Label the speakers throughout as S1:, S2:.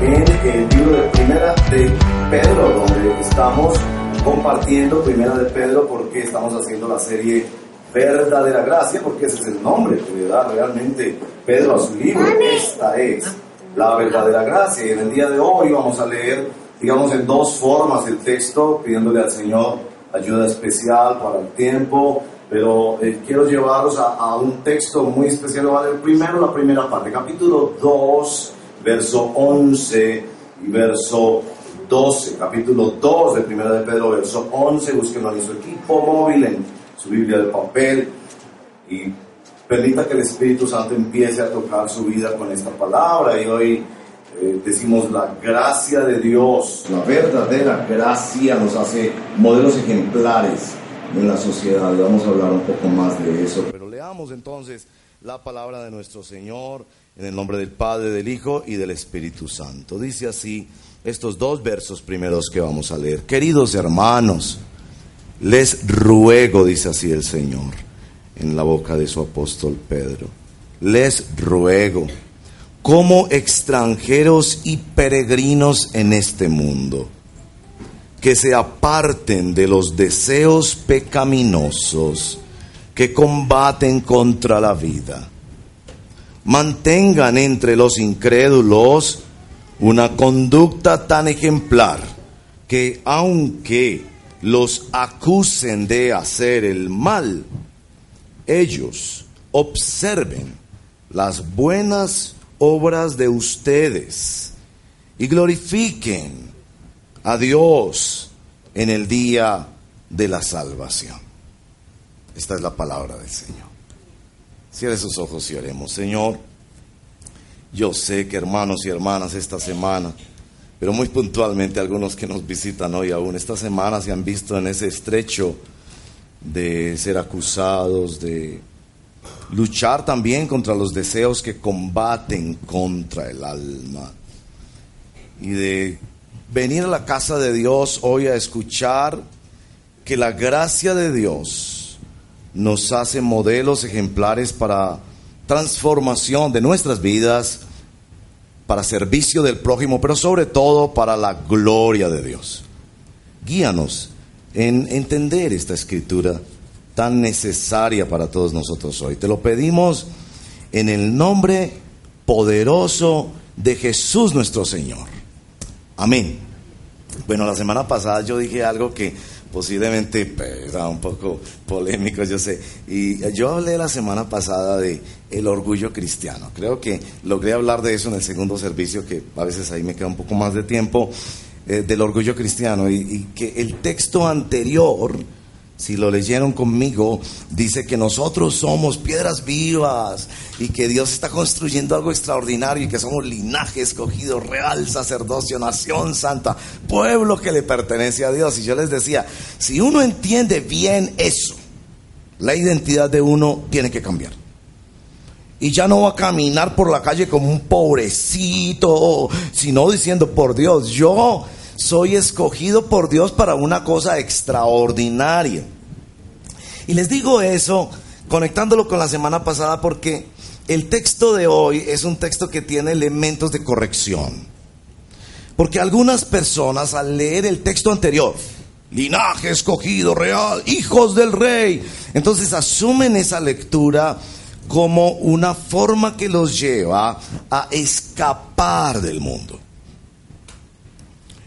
S1: en el libro de Primera de Pedro, donde estamos compartiendo Primera de Pedro porque estamos haciendo la serie Verdadera Gracia, porque ese es el nombre que le da realmente Pedro a su libro. Esta es la verdadera gracia. Y en el día de hoy vamos a leer, digamos, en dos formas el texto, pidiéndole al Señor ayuda especial para el tiempo pero eh, quiero llevaros a, un texto muy especial. ¿vale? Primero la primera parte, capítulo 2, verso 11 y verso 12. Capítulo 2 de Primera de Pedro, verso 11. Búsquenlo en su equipo móvil, en su Biblia de papel. Y permita que el Espíritu Santo empiece a tocar su vida con esta palabra. Y hoy eh, decimos la gracia de Dios, la verdadera gracia nos hace modelos ejemplares en la sociedad. Y vamos a hablar un poco más de eso. Pero leamos entonces la palabra de nuestro Señor en el nombre del Padre, del Hijo y del Espíritu Santo. Dice así estos dos versos primeros que vamos a leer. Queridos hermanos, les ruego, dice así el Señor, en la boca de su apóstol Pedro, les ruego, como extranjeros y peregrinos en este mundo, que se aparten de los deseos pecaminosos que combaten contra la vida. Mantengan entre los incrédulos una conducta tan ejemplar que aunque los acusen de hacer el mal, ellos observen las buenas obras de ustedes y glorifiquen a Dios en el día de la salvación. Esta es la palabra del Señor. Cierre sus ojos y oremos. Señor, yo sé que hermanos y hermanas esta semana, pero muy puntualmente algunos que nos visitan hoy aún, esta semana se han visto en ese estrecho de ser acusados, de luchar también contra los deseos que combaten contra el alma y de venir a la casa de Dios hoy a escuchar que la gracia de Dios nos hace modelos ejemplares para transformación de nuestras vidas, para servicio del prójimo, pero sobre todo para la gloria de Dios. Guíanos en entender esta escritura tan necesaria para todos nosotros hoy. Te lo pedimos en el nombre poderoso de Jesús nuestro Señor. Amén. Bueno, la semana pasada yo dije algo que posiblemente pues, un poco polémico, yo sé. Y yo hablé la semana pasada de el orgullo cristiano. Creo que logré hablar de eso en el segundo servicio, que a veces ahí me queda un poco más de tiempo, eh, del orgullo cristiano. y que el texto anterior si lo leyeron conmigo, dice que nosotros somos piedras vivas y que Dios está construyendo algo extraordinario y que somos linaje escogido, real sacerdocio, nación santa, pueblo que le pertenece a Dios. Y yo les decía, si uno entiende bien eso, la identidad de uno tiene que cambiar. Y ya no va a caminar por la calle como un pobrecito, sino diciendo, por Dios, yo soy escogido por Dios para una cosa extraordinaria. Y les digo eso conectándolo con la semana pasada porque el texto de hoy es un texto que tiene elementos de corrección. Porque algunas personas al leer el texto anterior, linaje escogido real, hijos del rey, entonces asumen esa lectura como una forma que los lleva a escapar del mundo.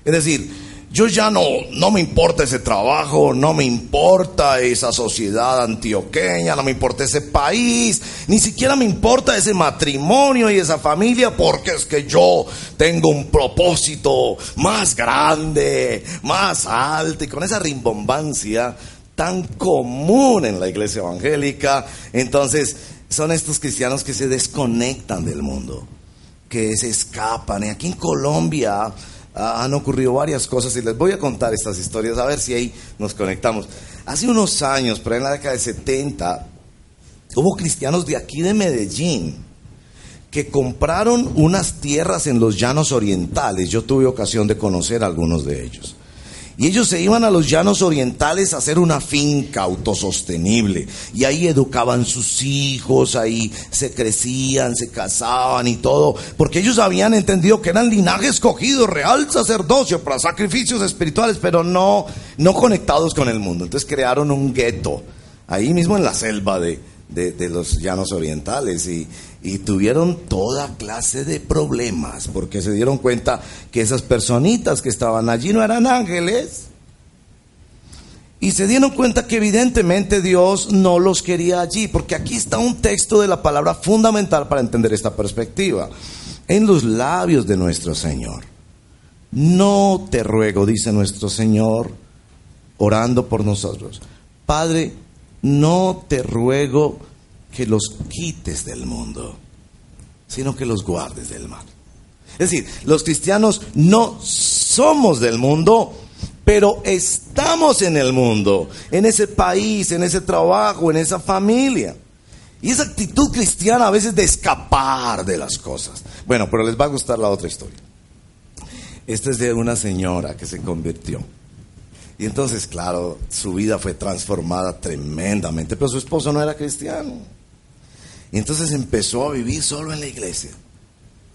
S1: Es decir, yo ya no, no me importa ese trabajo, no me importa esa sociedad antioqueña, no me importa ese país, ni siquiera me importa ese matrimonio y esa familia, porque es que yo tengo un propósito más grande, más alto, y con esa rimbombancia tan común en la iglesia evangélica, entonces son estos cristianos que se desconectan del mundo, que se escapan. Y aquí en Colombia han ocurrido varias cosas y les voy a contar estas historias a ver si ahí nos conectamos. Hace unos años, pero en la década de 70, hubo cristianos de aquí de Medellín que compraron unas tierras en los llanos orientales. Yo tuve ocasión de conocer a algunos de ellos. Y ellos se iban a los llanos orientales a hacer una finca autosostenible. Y ahí educaban sus hijos, ahí se crecían, se casaban y todo. Porque ellos habían entendido que eran linaje escogido, real sacerdocio para sacrificios espirituales, pero no, no conectados con el mundo. Entonces crearon un gueto, ahí mismo en la selva de, de, los llanos orientales y, y, tuvieron toda clase de problemas porque se dieron cuenta que esas personitas que estaban allí no eran ángeles y se dieron cuenta que evidentemente Dios no los quería allí porque aquí está un texto de la palabra fundamental para entender esta perspectiva en los labios de nuestro Señor. No te ruego, dice nuestro Señor, orando por nosotros. Padre, no te ruego que los quites del mundo, sino que los guardes del mal. Es decir, los cristianos no somos del mundo, pero estamos en el mundo, en ese país, en ese trabajo, en esa familia. Y esa actitud cristiana a veces de escapar de las cosas. Bueno, pero les va a gustar la otra historia. Esta es de una señora que se convirtió. Y entonces, claro, su vida fue transformada tremendamente, pero su esposo no era cristiano. Y entonces empezó a vivir solo en la iglesia.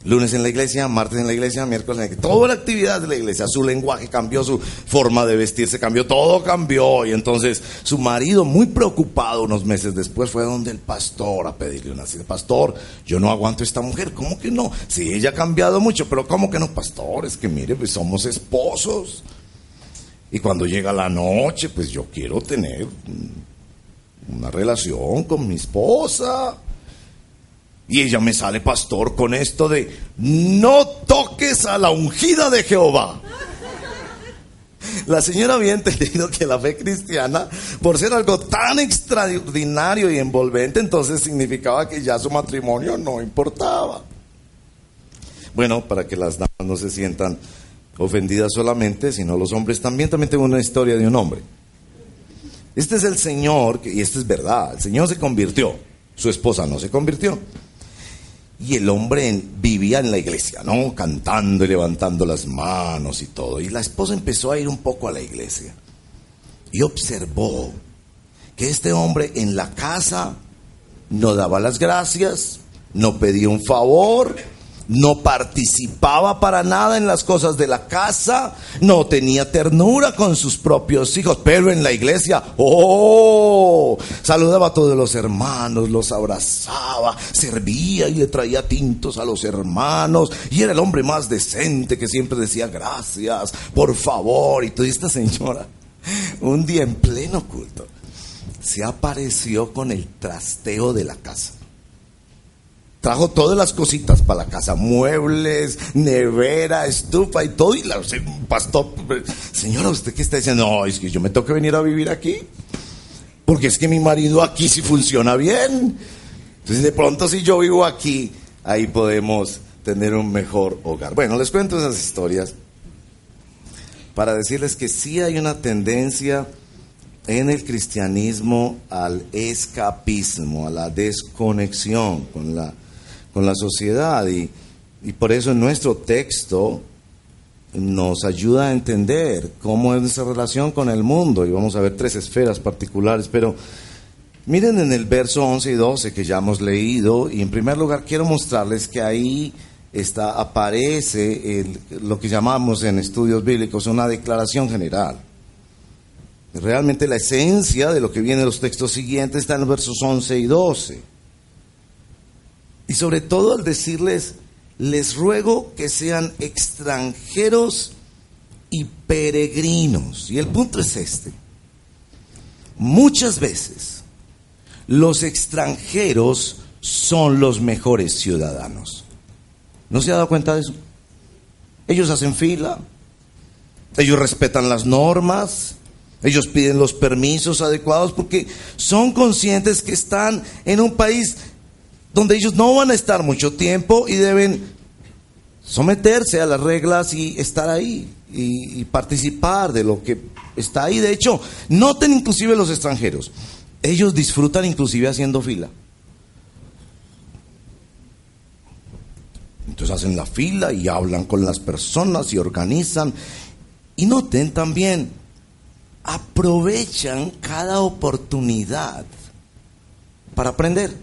S1: Lunes en la iglesia, martes en la iglesia, miércoles en la iglesia. Toda la actividad de la iglesia. Su lenguaje cambió, su forma de vestirse cambió, todo cambió. Y entonces su marido, muy preocupado unos meses después, fue donde el pastor a pedirle una cita. Pastor, yo no aguanto a esta mujer. ¿Cómo que no? Sí, ella ha cambiado mucho, pero ¿cómo que no, pastor? Es que mire, pues somos esposos. Y cuando llega la noche, pues yo quiero tener una relación con mi esposa. Y ella me sale, pastor, con esto de, no toques a la ungida de Jehová. La señora había entendido que la fe cristiana, por ser algo tan extraordinario y envolvente, entonces significaba que ya su matrimonio no importaba. Bueno, para que las damas no se sientan ofendidas solamente, sino los hombres también. También tengo una historia de un hombre. Este es el Señor, y esto es verdad, el Señor se convirtió, su esposa no se convirtió. Y el hombre vivía en la iglesia, ¿no? Cantando y levantando las manos y todo. Y la esposa empezó a ir un poco a la iglesia. Y observó que este hombre en la casa no daba las gracias, no pedía un favor, no participaba para nada en las cosas de la casa, no tenía ternura con sus propios hijos, pero en la iglesia, oh, saludaba a todos los hermanos, los abrazaba, servía y le traía tintos a los hermanos, y era el hombre más decente que siempre decía gracias, por favor, y toda esta señora, un día en pleno culto, se apareció con el trasteo de la casa trajo todas las cositas para la casa, muebles, nevera, estufa y todo. Y la, pastor, señora, ¿usted qué está diciendo? No, es que yo me tengo que venir a vivir aquí. Porque es que mi marido aquí sí funciona bien. Entonces, de pronto, si yo vivo aquí, ahí podemos tener un mejor hogar. Bueno, les cuento esas historias para decirles que sí hay una tendencia en el cristianismo al escapismo, a la desconexión con la con la sociedad y, por eso nuestro texto nos ayuda a entender cómo es nuestra relación con el mundo y vamos a ver tres esferas particulares, pero miren en el verso 11 y 12 que ya hemos leído y en primer lugar quiero mostrarles que ahí está, aparece lo que llamamos en estudios bíblicos una declaración general. Realmente la esencia de lo que viene en los textos siguientes está en los versos 11 y 12. Y sobre todo al decirles, les ruego que sean extranjeros y peregrinos. Y el punto es este. Muchas veces los extranjeros son los mejores ciudadanos. ¿No se ha dado cuenta de eso? Ellos hacen fila, ellos respetan las normas, ellos piden los permisos adecuados porque son conscientes que están en un país donde ellos no van a estar mucho tiempo y deben someterse a las reglas y estar ahí y, participar de lo que está ahí. De hecho, noten inclusive los extranjeros, ellos disfrutan inclusive haciendo fila. Entonces hacen la fila y hablan con las personas y organizan. Y noten también, aprovechan cada oportunidad para aprender.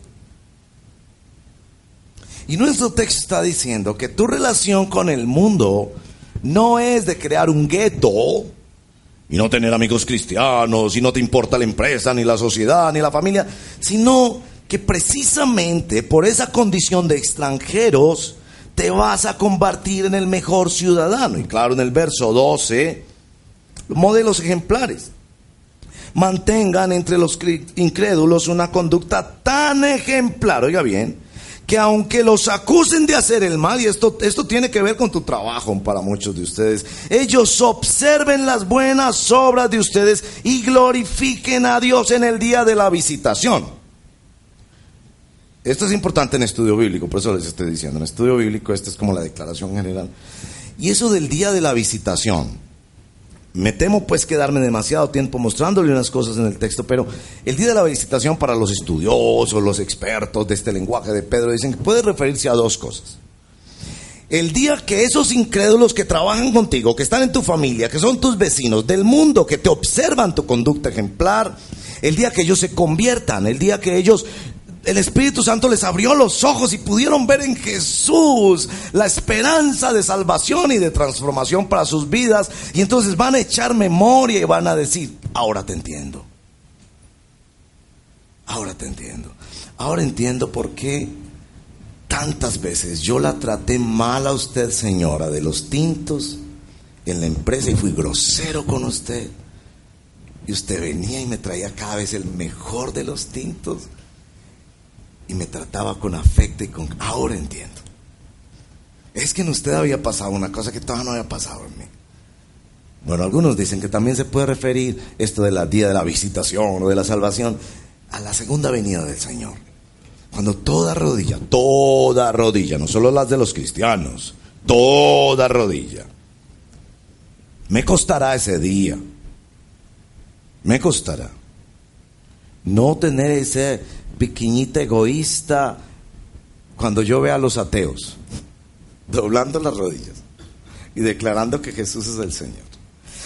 S1: Y nuestro texto está diciendo que tu relación con el mundo no es de crear un gueto y no tener amigos cristianos y no te importa la empresa, ni la sociedad, ni la familia, sino que precisamente por esa condición de extranjeros te vas a convertir en el mejor ciudadano. Y claro, en el verso 12, modelos ejemplares. Mantengan entre los incrédulos una conducta tan ejemplar, oiga bien, que aunque los acusen de hacer el mal, y esto, esto tiene que ver con tu trabajo para muchos de ustedes, ellos observen las buenas obras de ustedes y glorifiquen a Dios en el día de la visitación. Esto es importante en estudio bíblico, por eso les estoy diciendo, en estudio bíblico esta es como la declaración general. Y eso del día de la visitación, me temo pues quedarme demasiado tiempo mostrándole unas cosas en el texto, pero el día de la visitación para los estudiosos, los expertos de este lenguaje de Pedro dicen que puede referirse a dos cosas. El día que esos incrédulos que trabajan contigo, que están en tu familia, que son tus vecinos del mundo, que te observan tu conducta ejemplar, el día que ellos se conviertan, el día que ellos el Espíritu Santo les abrió los ojos y pudieron ver en Jesús la esperanza de salvación y de transformación para sus vidas. Y entonces van a echar memoria y van a decir, ahora te entiendo. Ahora te entiendo. Ahora entiendo por qué tantas veces yo la traté mal a usted, señora, de los tintos en la empresa y fui grosero con usted. Y usted venía y me traía cada vez el mejor de los tintos y me trataba con afecto y con... Ahora entiendo. Es que en usted había pasado una cosa que todavía no había pasado en mí. Bueno, algunos dicen que también se puede referir esto de la día de la visitación o de la salvación a la segunda venida del Señor. Cuando toda rodilla, toda rodilla, no solo las de los cristianos, toda rodilla, me costará ese día. Me costará. No tener ese, piquiñita egoísta cuando yo vea a los ateos doblando las rodillas y declarando que Jesús es el Señor.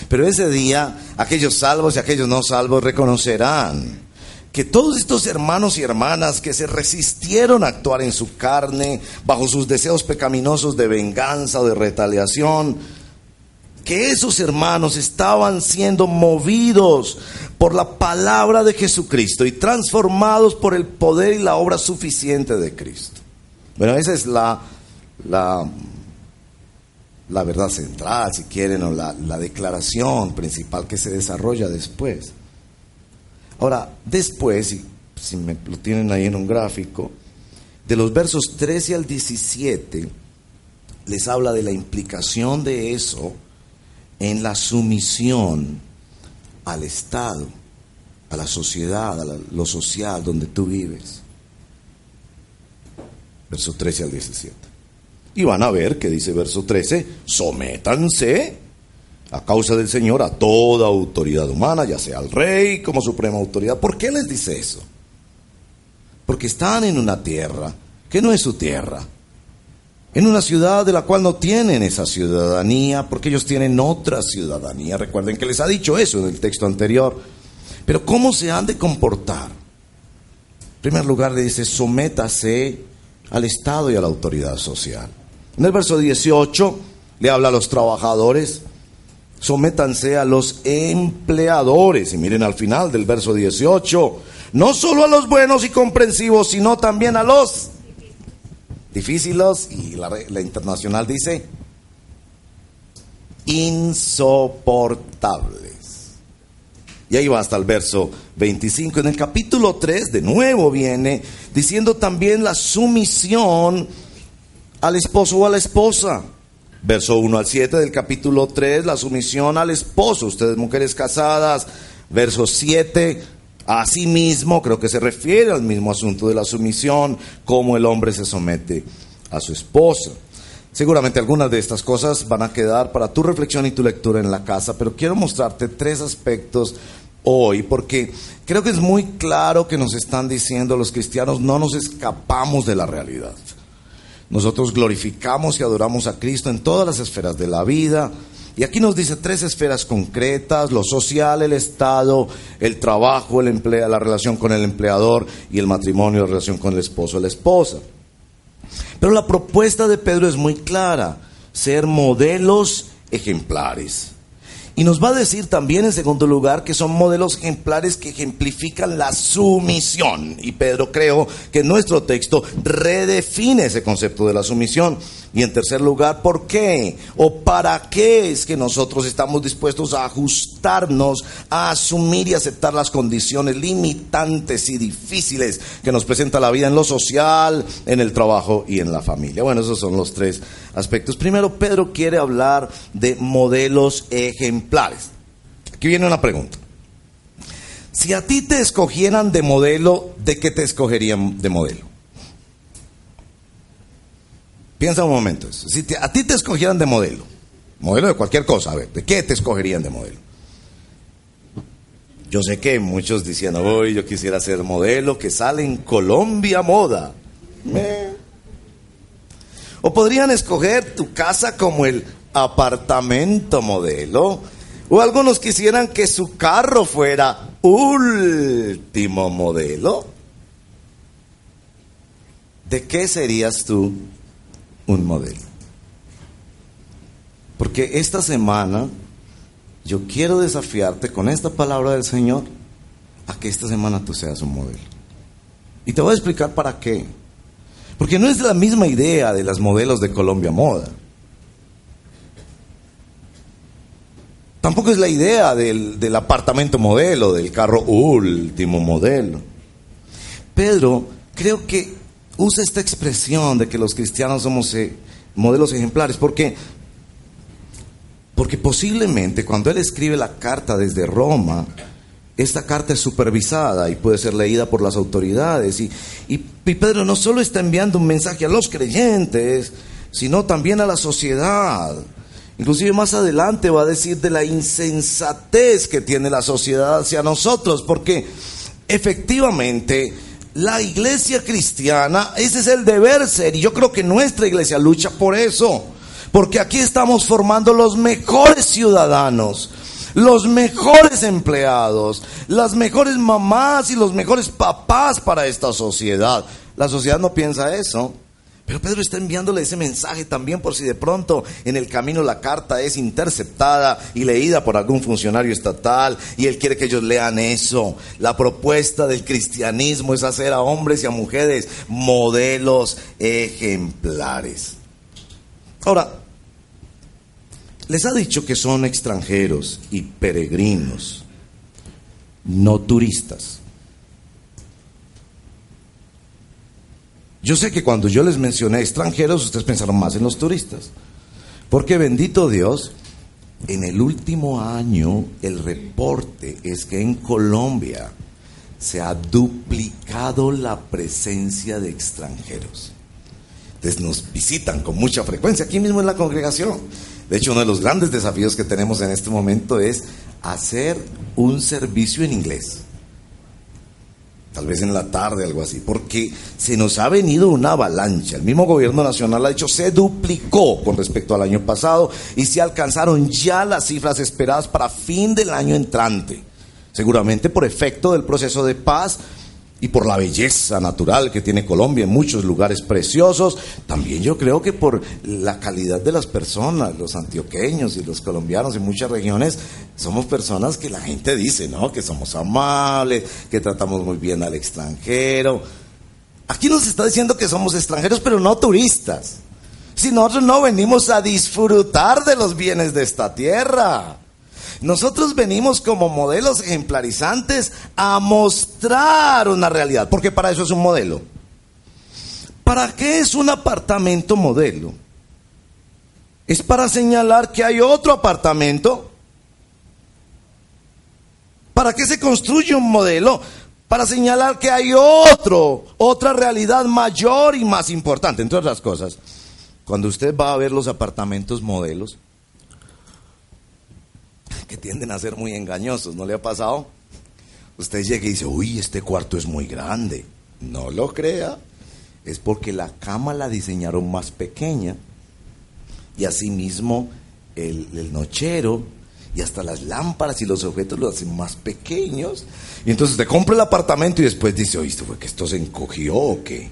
S1: Pero ese día aquellos salvos y aquellos no salvos reconocerán que todos estos hermanos y hermanas que se resistieron a actuar en su carne bajo sus deseos pecaminosos de venganza o de retaliación, que esos hermanos estaban siendo movidos por la palabra de Jesucristo y transformados por el poder y la obra suficiente de Cristo. Bueno, esa es la, la, la verdad central, si quieren, o la, la declaración principal que se desarrolla después. Ahora, después, si, si me lo tienen ahí en un gráfico, de los versos 13 al 17, les habla de la implicación de eso en la sumisión al Estado, a la sociedad, a lo social donde tú vives. Verso 13 al 17. Y van a ver que dice verso 13, sométanse a causa del Señor a toda autoridad humana, ya sea al rey como suprema autoridad. ¿Por qué les dice eso? Porque están en una tierra que no es su tierra en una ciudad de la cual no tienen esa ciudadanía, porque ellos tienen otra ciudadanía. Recuerden que les ha dicho eso en el texto anterior. Pero ¿cómo se han de comportar? En primer lugar le dice, sométase al Estado y a la autoridad social. En el verso 18 le habla a los trabajadores, sométanse a los empleadores. Y miren al final del verso 18, no solo a los buenos y comprensivos, sino también a los difíciles y la, la internacional dice insoportables. Y ahí va hasta el verso 25. En el capítulo 3 de nuevo viene diciendo también la sumisión al esposo o a la esposa. Verso 1 al 7 del capítulo 3, la sumisión al esposo. Ustedes mujeres casadas. Verso 7, Asimismo, creo que se refiere al mismo asunto de la sumisión, cómo el hombre se somete a su esposa. Seguramente algunas de estas cosas van a quedar para tu reflexión y tu lectura en la casa, pero quiero mostrarte tres aspectos hoy, porque creo que es muy claro que nos están diciendo los cristianos, no nos escapamos de la realidad. Nosotros glorificamos y adoramos a Cristo en todas las esferas de la vida, Y aquí nos dice tres esferas concretas, lo social, el Estado, el trabajo, el empleo, la relación con el empleador y el matrimonio, la relación con el esposo o la esposa. Pero la propuesta de Pedro es muy clara, ser modelos ejemplares. Y nos va a decir también en segundo lugar que son modelos ejemplares que ejemplifican la sumisión. Y Pedro creo que nuestro texto redefine ese concepto de la sumisión. Y en tercer lugar, ¿por qué? ¿O para qué es que nosotros estamos dispuestos a ajustarnos, a asumir y aceptar las condiciones limitantes y difíciles que nos presenta la vida en lo social, en el trabajo y en la familia? Bueno, esos son los tres aspectos. Primero, Pedro quiere hablar de modelos ejemplares. Aquí viene una pregunta. Si a ti te escogieran de modelo, ¿de qué te escogerían de modelo? Piensa un momento. Si a ti te escogieran de modelo, modelo de cualquier cosa, a ver, ¿de qué te escogerían de modelo? Yo sé que muchos diciendo, hoy yo quisiera ser modelo que sale en Colombia Moda. O podrían escoger tu casa como el apartamento modelo. O algunos quisieran que su carro fuera último modelo. ¿De qué serías tú un modelo? Porque esta semana yo quiero desafiarte con esta palabra del Señor a que esta semana tú seas un modelo. Y te voy a explicar para qué. Porque no es la misma idea de las modelos de Colombia Moda. Tampoco es la idea del, del apartamento modelo, del carro último modelo. Pedro creo que usa esta expresión de que los cristianos somos eh, modelos ejemplares, porque porque posiblemente cuando él escribe la carta desde Roma, esta carta es supervisada y puede ser leída por las autoridades. Y, y, Pedro no solo está enviando un mensaje a los creyentes, sino también a la sociedad. Inclusive más adelante va a decir de la insensatez que tiene la sociedad hacia nosotros, porque efectivamente la iglesia cristiana, ese es el deber ser, y yo creo que nuestra iglesia lucha por eso, porque aquí estamos formando los mejores ciudadanos los mejores empleados, las mejores mamás y los mejores papás para esta sociedad. La sociedad no piensa eso. Pero Pedro está enviándole ese mensaje también por si de pronto en el camino la carta es interceptada y leída por algún funcionario estatal y él quiere que ellos lean eso. La propuesta del cristianismo es hacer a hombres y a mujeres modelos ejemplares. Ahora, les ha dicho que son extranjeros y peregrinos, no turistas. Yo sé que cuando yo les mencioné extranjeros, ustedes pensaron más en los turistas. Porque bendito Dios, en el último año el reporte es que en Colombia se ha duplicado la presencia de extranjeros. Entonces nos visitan con mucha frecuencia aquí mismo en la congregación. De hecho, uno de los grandes desafíos que tenemos en este momento es hacer un servicio en inglés. Tal vez en la tarde, algo así, porque se nos ha venido una avalancha. El mismo gobierno nacional ha dicho, se duplicó con respecto al año pasado y se alcanzaron ya las cifras esperadas para fin del año entrante. Seguramente por efecto del proceso de paz y por la belleza natural que tiene Colombia en muchos lugares preciosos, también yo creo que por la calidad de las personas, los antioqueños y los colombianos en muchas regiones, somos personas que la gente dice, ¿no? Que somos amables, que tratamos muy bien al extranjero. Aquí nos está diciendo que somos extranjeros, pero no turistas. Si nosotros no venimos a disfrutar de los bienes de esta tierra. Nosotros venimos como modelos ejemplarizantes a mostrar una realidad, porque para eso es un modelo. ¿Para qué es un apartamento modelo? Es para señalar que hay otro apartamento. ¿Para qué se construye un modelo? Para señalar que hay otro, otra realidad mayor y más importante, entre otras cosas. Cuando usted va a ver los apartamentos modelos, tienden a ser muy engañosos, ¿no le ha pasado? Usted llega y dice, uy, este cuarto es muy grande. No lo crea, es porque la cama la diseñaron más pequeña y asimismo el, el nochero y hasta las lámparas y los objetos los hacen más pequeños. Y entonces te compra el apartamento y después dice, oíste, fue que esto se encogió o qué.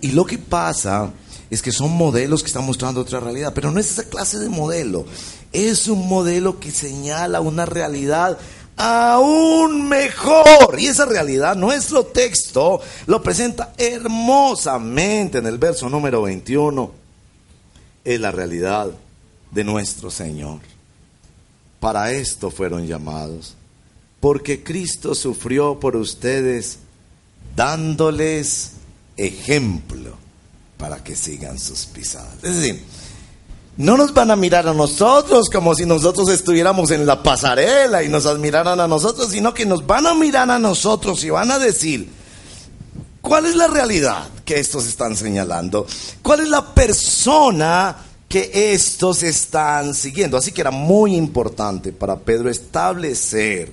S1: Y lo que pasa es que son modelos que están mostrando otra realidad, pero no es esa clase de modelo. Es un modelo que señala una realidad aún mejor. Y esa realidad, nuestro texto lo presenta hermosamente en el verso número 21. Es la realidad de nuestro Señor. Para esto fueron llamados, porque Cristo sufrió por ustedes dándoles ejemplo para que sigan sus pisadas. Es decir, no nos van a mirar a nosotros como si nosotros estuviéramos en la pasarela y nos admiraran a nosotros, sino que nos van a mirar a nosotros y van a decir, ¿cuál es la realidad que estos están señalando? ¿Cuál es la persona que estos están siguiendo? Así que era muy importante para Pedro establecer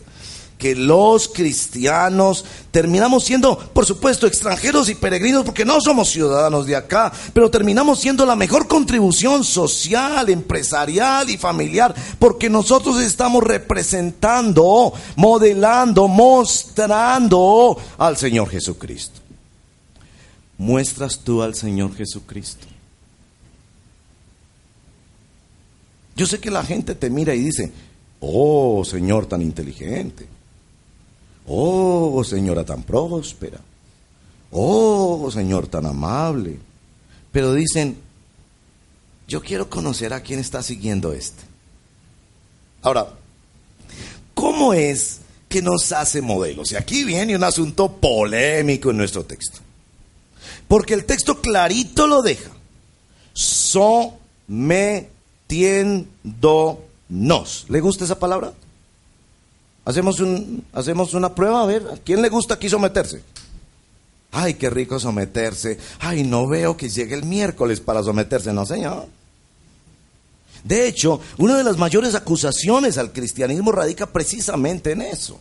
S1: que los cristianos terminamos siendo, por supuesto, extranjeros y peregrinos porque no somos ciudadanos de acá, pero terminamos siendo la mejor contribución social, empresarial y familiar porque nosotros estamos representando, modelando, mostrando al Señor Jesucristo. ¿Muestras tú al Señor Jesucristo? Yo sé que la gente te mira y dice, oh Señor tan inteligente. Oh, señora tan próspera. Oh, Señor tan amable. Pero dicen, yo quiero conocer a quién está siguiendo este. Ahora, ¿cómo es que nos hace modelos? Y aquí viene un asunto polémico en nuestro texto. Porque el texto clarito lo deja. Sometiéndonos. ¿Le gusta esa palabra? Hacemos, un, hacemos una prueba, a ver, ¿a quién le gusta aquí someterse? Ay, qué rico someterse. Ay, no veo que llegue el miércoles para someterse, no, señor. De hecho, una de las mayores acusaciones al cristianismo radica precisamente en eso.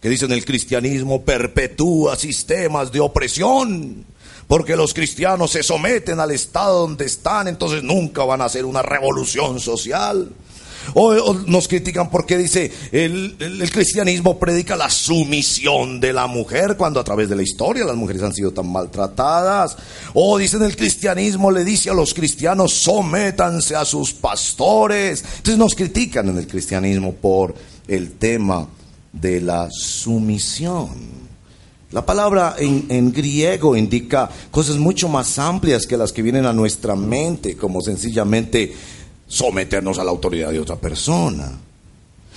S1: Que dicen el cristianismo perpetúa sistemas de opresión. Porque los cristianos se someten al estado donde están, entonces nunca van a hacer una revolución social. O, nos critican porque dice el, el, cristianismo predica la sumisión de la mujer cuando a través de la historia las mujeres han sido tan maltratadas. O dicen el cristianismo le dice a los cristianos sométanse a sus pastores. Entonces nos critican en el cristianismo por el tema de la sumisión. La palabra en, en, griego indica cosas mucho más amplias que las que vienen a nuestra mente, como sencillamente someternos a la autoridad de otra persona.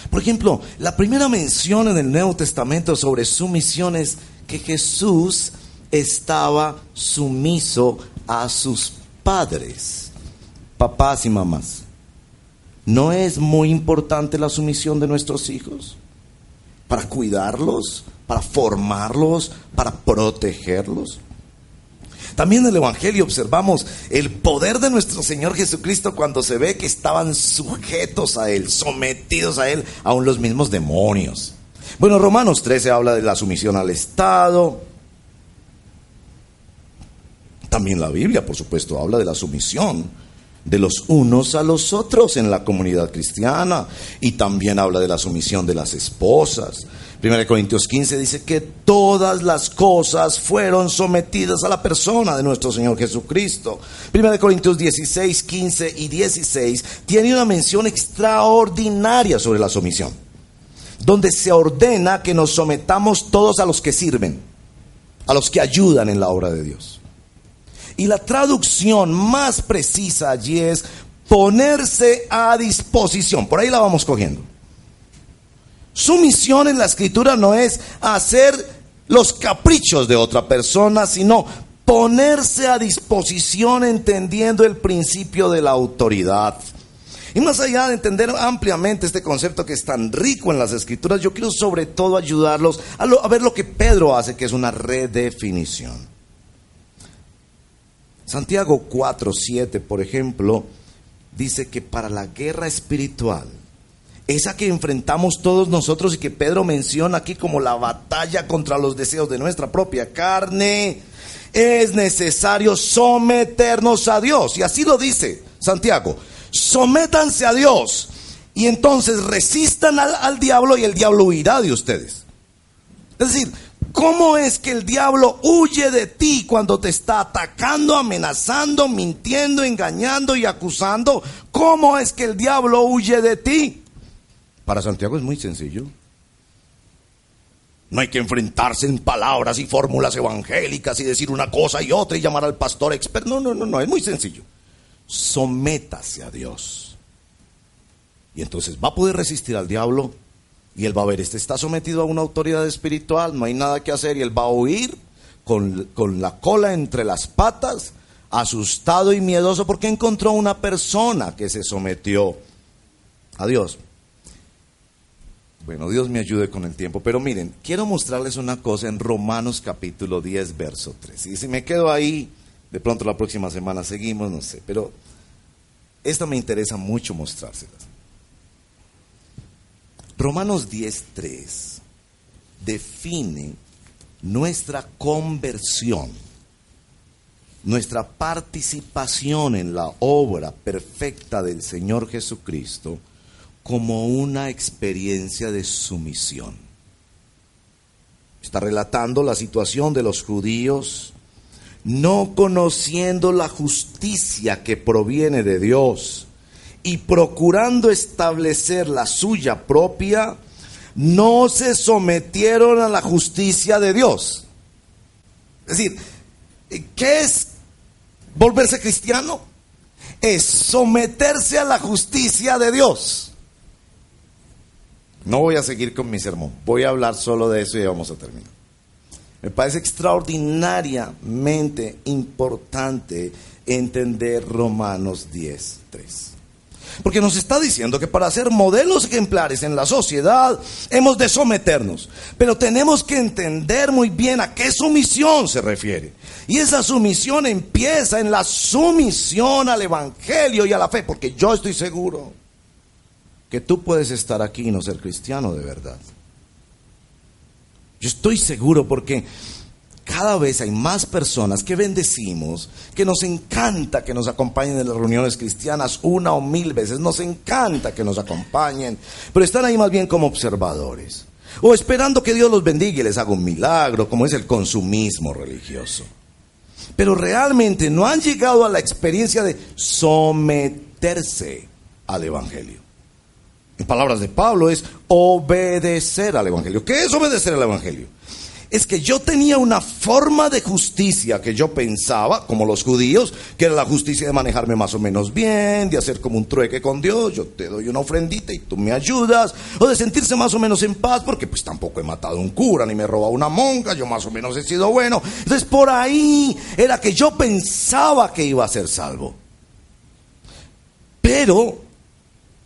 S1: Por ejemplo, la primera mención en el Nuevo Testamento sobre sumisión es que Jesús estaba sumiso a sus padres, papás y mamás. ¿No es muy importante la sumisión de nuestros hijos? Para cuidarlos, para formarlos, para protegerlos. También en el Evangelio observamos el poder de nuestro Señor Jesucristo cuando se ve que estaban sujetos a Él, sometidos a Él, aún los mismos demonios. Bueno, Romanos 13 habla de la sumisión al Estado. También la Biblia, por supuesto, habla de la sumisión de los unos a los otros en la comunidad cristiana y también habla de la sumisión de las esposas. 1 Corintios 15 dice que todas las cosas fueron sometidas a la persona de nuestro Señor Jesucristo. 1 Corintios 16, 15 y 16 tiene una mención extraordinaria sobre la sumisión, donde se ordena que nos sometamos todos a los que sirven, a los que ayudan en la obra de Dios. Y la traducción más precisa allí es ponerse a disposición. Por ahí la vamos cogiendo. Su misión en la escritura no es hacer los caprichos de otra persona, sino ponerse a disposición entendiendo el principio de la autoridad. Y más allá de entender ampliamente este concepto que es tan rico en las escrituras, yo quiero sobre todo ayudarlos a, a ver lo que Pedro hace, que es una redefinición. Santiago 4, 7, por ejemplo, dice que para la guerra espiritual, esa que enfrentamos todos nosotros y que Pedro menciona aquí como la batalla contra los deseos de nuestra propia carne, es necesario someternos a Dios. Y así lo dice Santiago, sométanse a Dios y entonces resistan al, diablo y el diablo huirá de ustedes. Es decir, ¿Cómo es que el diablo huye de ti cuando te está atacando, amenazando, mintiendo, engañando y acusando? ¿Cómo es que el diablo huye de ti? Para Santiago es muy sencillo. No hay que enfrentarse en palabras y fórmulas evangélicas y decir una cosa y otra y llamar al pastor experto. No, no, no, no, es muy sencillo. Sométase a Dios. Y entonces va a poder resistir al diablo y él va a ver, este está sometido a una autoridad espiritual, no hay nada que hacer y él va a huir con, con la cola entre las patas, asustado y miedoso porque encontró una persona que se sometió a Dios. Bueno, Dios me ayude con el tiempo, pero miren, quiero mostrarles una cosa en Romanos capítulo 10, verso 3. Y si me quedo ahí, de pronto la próxima semana seguimos, no sé, pero esta me interesa mucho mostrárselas. Romanos 10.3 define nuestra conversión, nuestra participación en la obra perfecta del Señor Jesucristo como una experiencia de sumisión. Está relatando la situación de los judíos no conociendo la justicia que proviene de Dios y procurando establecer la suya propia, no se sometieron a la justicia de Dios. Es decir, ¿qué es volverse cristiano? Es someterse a la justicia de Dios. No voy a seguir con mi sermón, voy a hablar solo de eso y vamos a terminar. Me parece extraordinariamente importante entender Romanos 10, 3. Porque nos está diciendo que para ser modelos ejemplares en la sociedad hemos de someternos. Pero tenemos que entender muy bien a qué sumisión se refiere. Y esa sumisión empieza en la sumisión al Evangelio y a la fe. Porque yo estoy seguro que tú puedes estar aquí y no ser cristiano de verdad. Yo estoy seguro porque cada vez hay más personas que bendecimos, que nos encanta que nos acompañen en las reuniones cristianas una o mil veces, nos encanta que nos acompañen, pero están ahí más bien como observadores, o esperando que Dios los bendiga y les haga un milagro, como es el consumismo religioso. Pero realmente no han llegado a la experiencia de someterse al Evangelio. Palabras de Pablo es obedecer al Evangelio. ¿Qué es obedecer al Evangelio? es que yo tenía una forma de justicia que yo pensaba, como los judíos, que era la justicia de manejarme más o menos bien, de hacer como un trueque con Dios, yo te doy una ofrendita y tú me ayudas, o de sentirse más o menos en paz, porque pues tampoco he matado a un cura ni me he robado una monja, yo más o menos he sido bueno. Entonces por ahí era que yo pensaba que iba a ser salvo. Pero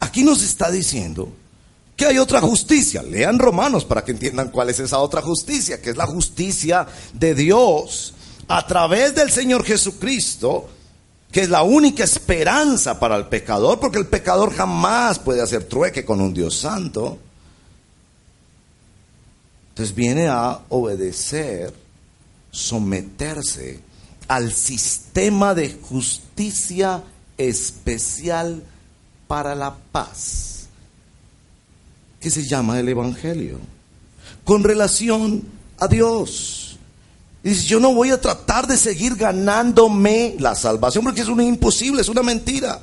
S1: aquí nos está diciendo que hay otra justicia. Lean Romanos para que entiendan cuál es esa otra justicia, que es la justicia de Dios a través del Señor Jesucristo, que es la única esperanza para el pecador, porque el pecador jamás puede hacer trueque con un Dios santo. Entonces viene a obedecer, someterse al sistema de justicia especial para la paz que se llama el Evangelio, con relación a Dios. dice, yo no voy a tratar de seguir ganándome la salvación porque es una imposible, es una mentira.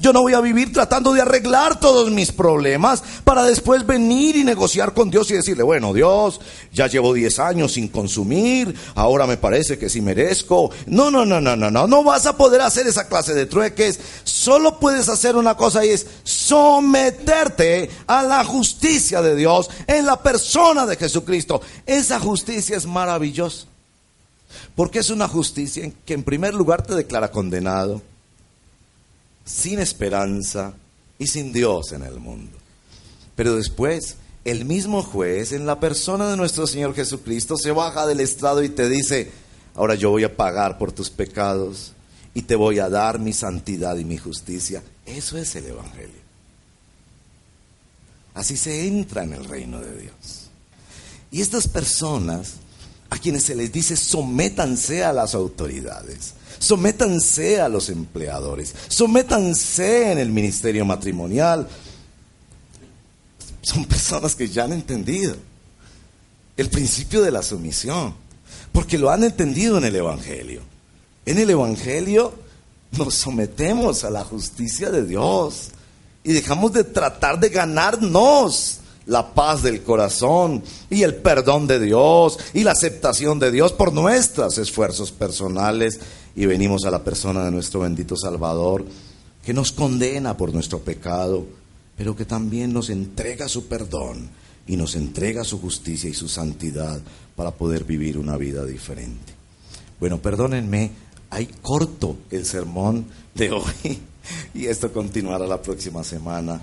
S1: Yo no voy a vivir tratando de arreglar todos mis problemas para después venir y negociar con Dios y decirle, bueno, Dios, ya llevo 10 años sin consumir, ahora me parece que sí merezco. No, no, no, no, no, no, no vas a poder hacer esa clase de trueques. Solo puedes hacer una cosa y es someterte a la justicia de Dios en la persona de Jesucristo. Esa justicia es maravillosa. Porque es una justicia que en primer lugar te declara condenado sin esperanza y sin Dios en el mundo. Pero después, el mismo juez, en la persona de nuestro Señor Jesucristo, se baja del estrado y te dice, ahora yo voy a pagar por tus pecados y te voy a dar mi santidad y mi justicia. Eso es el Evangelio. Así se entra en el reino de Dios. Y estas personas a quienes se les dice sométanse a las autoridades, sométanse a los empleadores, sométanse en el ministerio matrimonial. Son personas que ya han entendido el principio de la sumisión, porque lo han entendido en el Evangelio. En el Evangelio nos sometemos a la justicia de Dios y dejamos de tratar de ganarnos la paz del corazón y el perdón de Dios y la aceptación de Dios por nuestros esfuerzos personales y venimos a la persona de nuestro bendito Salvador que nos condena por nuestro pecado, pero que también nos entrega su perdón y nos entrega su justicia y su santidad para poder vivir una vida diferente. Bueno, perdónenme, hay corto el sermón de hoy y esto continuará la próxima semana.